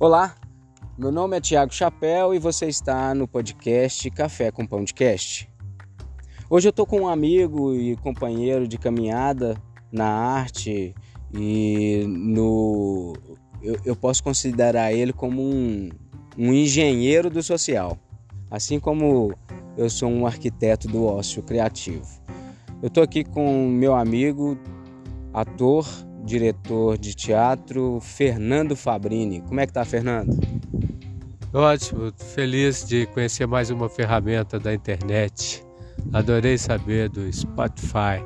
Olá, meu nome é Tiago Chapéu e você está no podcast Café com Pão de Cast. Hoje eu estou com um amigo e companheiro de caminhada na arte e no eu, eu posso considerar ele como um, um engenheiro do social, assim como eu sou um arquiteto do ócio criativo. Eu estou aqui com meu amigo, ator, diretor de teatro Fernando Fabrini. Como é que tá, Fernando? Ótimo, feliz de conhecer mais uma ferramenta da internet. Adorei saber do Spotify.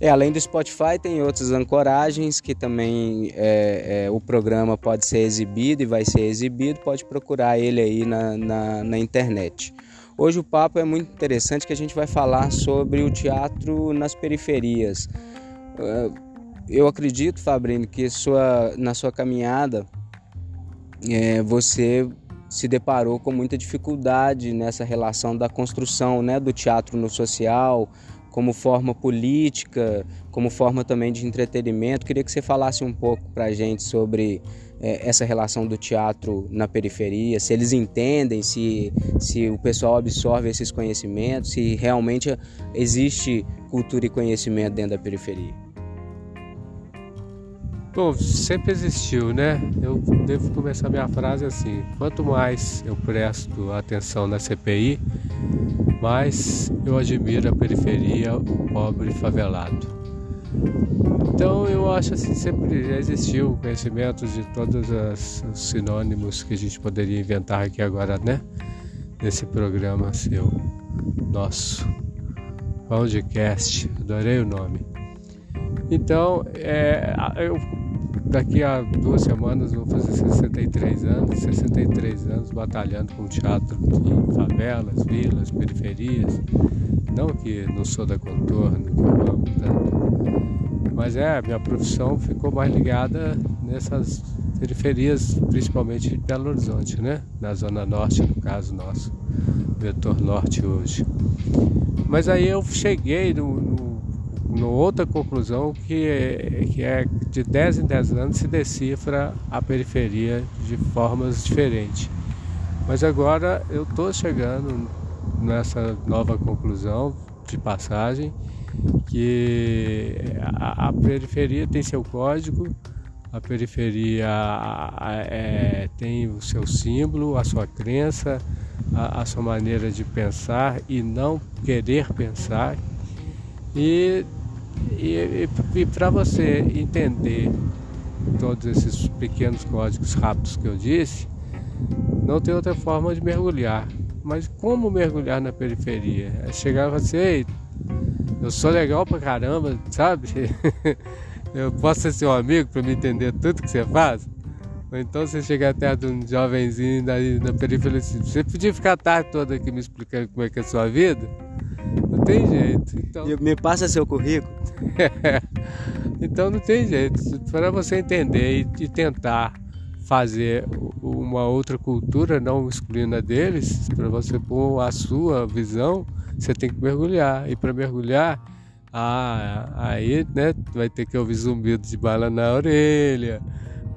É, além do Spotify, tem outras ancoragens que também é, é, o programa pode ser exibido e vai ser exibido. Pode procurar ele aí na, na, na internet. Hoje o papo é muito interessante que a gente vai falar sobre o teatro nas periferias. Eu acredito, Fabrício, que sua, na sua caminhada é, você se deparou com muita dificuldade nessa relação da construção né, do teatro no social, como forma política, como forma também de entretenimento. Queria que você falasse um pouco para a gente sobre é, essa relação do teatro na periferia, se eles entendem, se, se o pessoal absorve esses conhecimentos, se realmente existe cultura e conhecimento dentro da periferia. Bom, sempre existiu, né? Eu devo começar minha frase assim: quanto mais eu presto atenção na CPI, mais eu admiro a periferia, o pobre favelado. Então eu acho assim, sempre já existiu conhecimento de todos os sinônimos que a gente poderia inventar aqui agora, né? Nesse programa seu, nosso. Podcast, adorei o nome. Então, é, eu daqui a duas semanas vou fazer 63 anos, 63 anos batalhando com teatro em favelas, vilas, periferias. Não que não sou da contorno, que eu amo tanto. Mas é, minha profissão ficou mais ligada nessas periferias, principalmente de Belo Horizonte, né? Na Zona Norte, no caso nosso, vetor norte hoje. Mas aí eu cheguei no, no outra conclusão que é, que é de 10 em 10 anos se decifra a periferia de formas diferentes. Mas agora eu estou chegando nessa nova conclusão de passagem que a, a periferia tem seu código, a periferia é, tem o seu símbolo, a sua crença, a, a sua maneira de pensar e não querer pensar. E e, e, e para você entender todos esses pequenos códigos rápidos que eu disse, não tem outra forma de mergulhar. Mas como mergulhar na periferia? É chegar e falar assim, eu sou legal pra caramba, sabe? eu posso ser seu amigo para me entender tudo que você faz? Ou então você chega até de um jovenzinho na, na periferia assim, você podia ficar a tarde toda aqui me explicando como é que é a sua vida? Não tem jeito. Então... Me passa seu currículo. então não tem jeito. Para você entender e, e, tentar fazer uma outra cultura, não excluindo a deles, para você pôr a sua visão, você tem que mergulhar. E para mergulhar, ah, aí né, vai ter que ouvir zumbido de bala na orelha,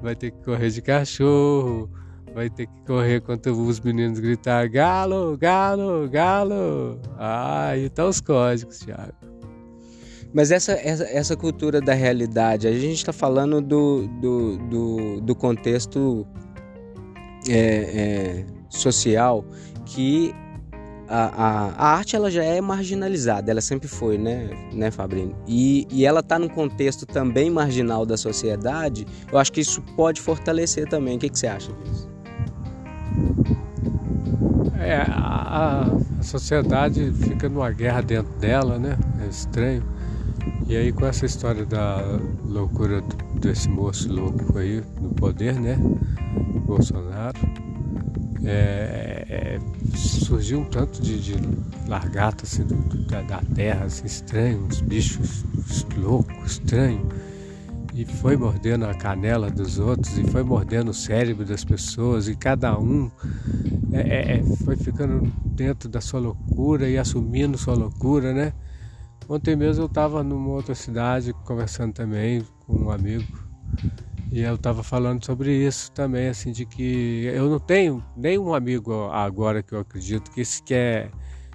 vai ter que correr de cachorro vai ter que correr quando os meninos gritar galo, galo, galo. Ah, e tá os códigos, Thiago. Mas essa, essa, essa cultura da realidade, a gente está falando do, do, do, do contexto é, é, social que a, a, a, arte ela já é marginalizada, ela sempre foi, né, né Fabrício? E, e ela está num contexto também marginal da sociedade, eu acho que isso pode fortalecer também. O que, que você acha disso? É, a, a, sociedade fica numa guerra dentro dela, né? É estranho. E aí com essa história da loucura desse moço louco aí no poder, né? Bolsonaro, é, é, surgiu um tanto de, de largata assim, do, da, da, terra, assim, estranho, uns bichos loucos, estranhos e foi mordendo a canela dos outros e foi mordendo o cérebro das pessoas e cada um é, é, é, foi ficando dentro da sua loucura e assumindo sua loucura, né? Ontem mesmo eu estava numa outra cidade conversando também com um amigo E eu estava falando sobre isso também, assim, de que eu não tenho nenhum amigo agora que eu acredito que isso que é,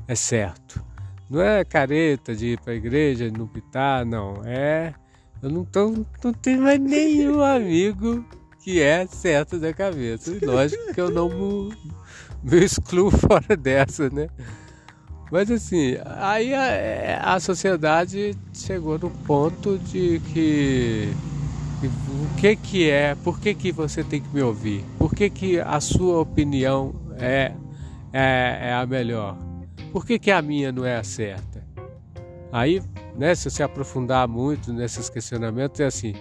é certo. Não é careta de ir para a igreja, não pitar, não. É. Eu não, tô, não tenho mais nenhum amigo que é certo da cabeça. E lógico que eu não me, me excluo fora dessa, né? Mas assim, aí a, a sociedade chegou no ponto de que o que que é, por que que você tem que me ouvir? Por que que a sua opinião é, é, é a melhor? Por que que a minha não é a certa? Aí, né, se você aprofundar muito nesses questionamentos, é assim,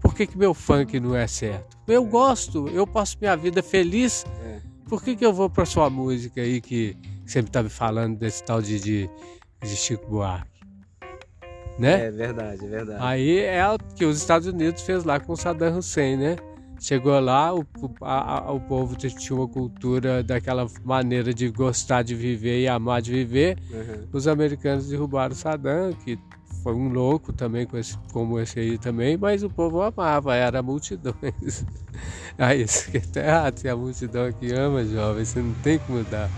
por que que meu funk não é certo? Eu gosto, eu passo minha vida feliz, é. por que que eu vou para sua música aí que sempre tá me falando desse tal de, de, de Chico Buarque? né? É verdade, é verdade. Aí é o que os Estados Unidos fez lá com Saddam Hussein, né? Chegou lá, o, a, a, o povo tinha uma cultura daquela maneira de gostar de viver e amar de viver. Uhum. Os americanos derrubaram Saddam, que foi um louco também, como esse aí também, mas o povo amava, era multidões. Aí isso que tá errado, se a multidão que ama, jovem, você não tem que mudar.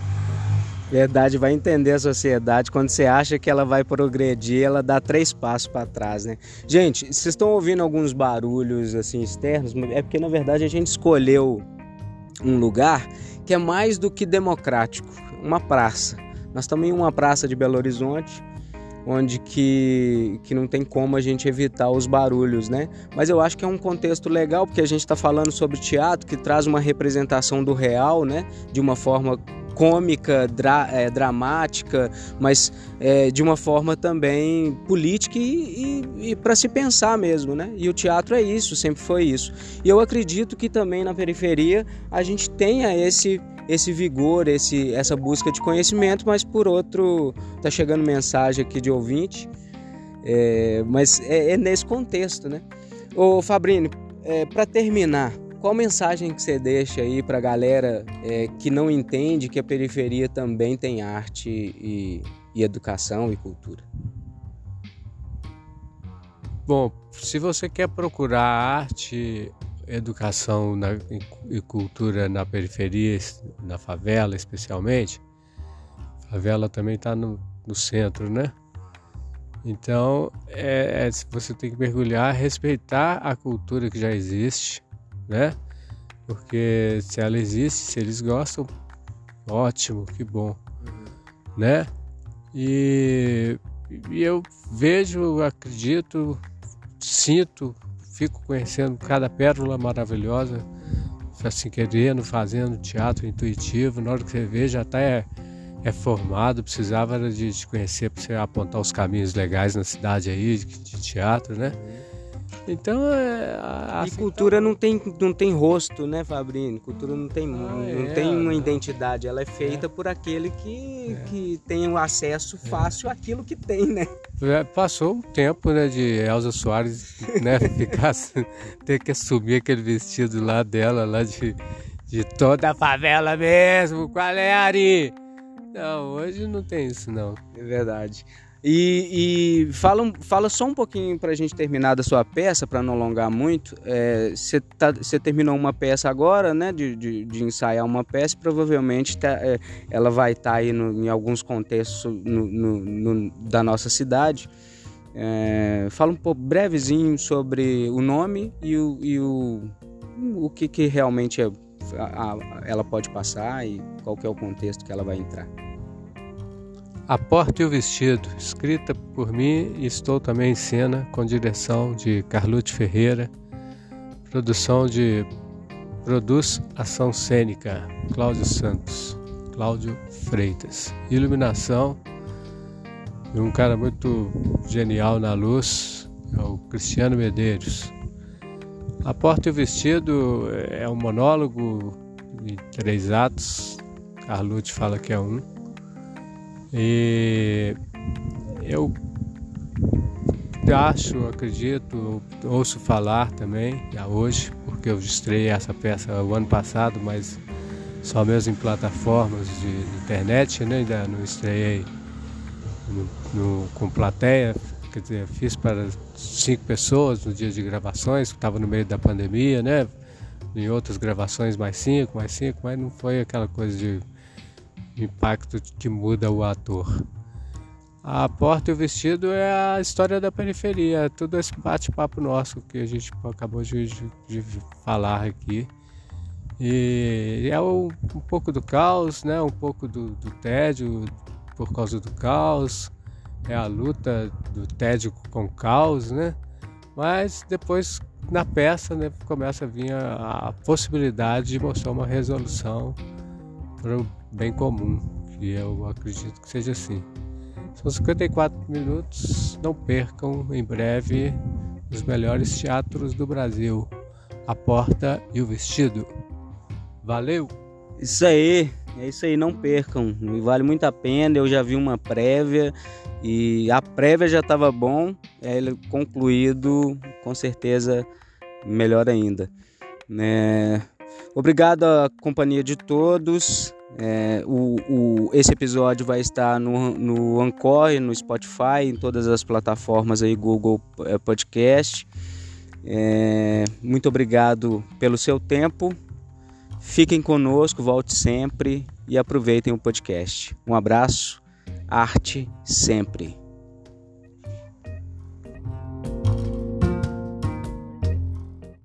Verdade, vai entender a sociedade. Quando você acha que ela vai progredir, ela dá três passos para trás, né? Gente, vocês estão ouvindo alguns barulhos assim externos? É porque na verdade a gente escolheu um lugar que é mais do que democrático, uma praça. Nós estamos em uma praça de Belo Horizonte, onde que, que não tem como a gente evitar os barulhos, né? Mas eu acho que é um contexto legal porque a gente está falando sobre teatro que traz uma representação do real, né? De uma forma cômica, dra é, dramática, mas é, de uma forma também política e, e, e para se pensar mesmo, né? E o teatro é isso, sempre foi isso. E eu acredito que também na periferia a gente tenha esse esse vigor, esse, essa busca de conhecimento, mas por outro, tá chegando mensagem aqui de ouvinte, é, mas é, é, nesse contexto, né? Ô Fabrini, é, para terminar, qual mensagem que você deixa aí para a galera é, que não entende que a periferia também tem arte e, e educação e cultura? Bom, se você quer procurar arte, educação na, e cultura na periferia, na favela especialmente, a favela também está no, no, centro, né? Então, é, é, você tem que mergulhar, respeitar a cultura que já existe, né? Porque se ela existe, se eles gostam, ótimo, que bom, uhum. né? E, e eu vejo, acredito, sinto, fico conhecendo cada pérola maravilhosa, assim querendo, fazendo teatro intuitivo. Na hora que você vê, já está é, é formado, precisava de te conhecer para você apontar os caminhos legais na cidade aí de, de teatro, né? Então é. A, e cultura não tem, não tem rosto, né, Fabrini? Cultura não tem, ah, não é, tem uma identidade. Ela é feita é. por aquele que, é. que tem o acesso fácil àquilo que tem, né? É, passou um tempo, né, de Elza Soares, né, ficar, ter que assumir aquele vestido lá dela, lá de, de toda a favela mesmo. Qual é, Ari? Não, hoje não tem isso, não. É verdade. E, e fala, fala só um pouquinho para a gente terminar da sua peça, para não alongar muito. Você é, tá, terminou uma peça agora, né? De, de, de ensaiar uma peça, provavelmente tá, é, ela vai estar tá aí no, em alguns contextos no, no, da nossa cidade. É, fala um pouco brevezinho sobre o nome e o, e o, o que, que realmente é, a, a, ela pode passar e qual que é o contexto que ela vai entrar. A Porta e o Vestido, escrita por mim e estou também em cena, com direção de Carlute Ferreira, produção de Produz Ação Cênica, Cláudio Santos, Cláudio Freitas, iluminação de um cara muito genial na luz, é o Cristiano Medeiros. A Porta e o Vestido é um monólogo em três atos, Carlute fala que é um e eu acho, acredito, ouço falar também, já hoje, porque eu estreiei essa peça o ano passado, mas só mesmo em plataformas de, de internet, né? ainda não estreiei no, no, com plateia, quer dizer, fiz para cinco pessoas no dia de gravações, estava no meio da pandemia, né? Em outras gravações mais cinco, mais cinco, mas não foi aquela coisa de impacto que muda o ator. A porta e o vestido é a história da periferia, é tudo esse bate-papo nosso que a gente acabou de, de, falar aqui. E é um, um, pouco do caos, né? um pouco do, do tédio por causa do caos, é a luta do tédio com o caos, né? Mas depois na peça né, começa a vir a, a possibilidade de mostrar uma resolução bem comum, que eu acredito que seja assim. São 54 minutos, não percam em breve os melhores teatros do Brasil. A Porta e o Vestido. Valeu! Isso aí, é isso aí, não percam. Vale muito a pena. Eu já vi uma prévia e a prévia já estava bom. É ele concluído, com certeza melhor ainda. É... Obrigado à companhia de todos. É, o, o, esse episódio vai estar no, no Anchor, no Spotify, em todas as plataformas aí, Google é, Podcast. É, muito obrigado pelo seu tempo. Fiquem conosco, volte sempre e aproveitem o podcast. Um abraço, arte sempre.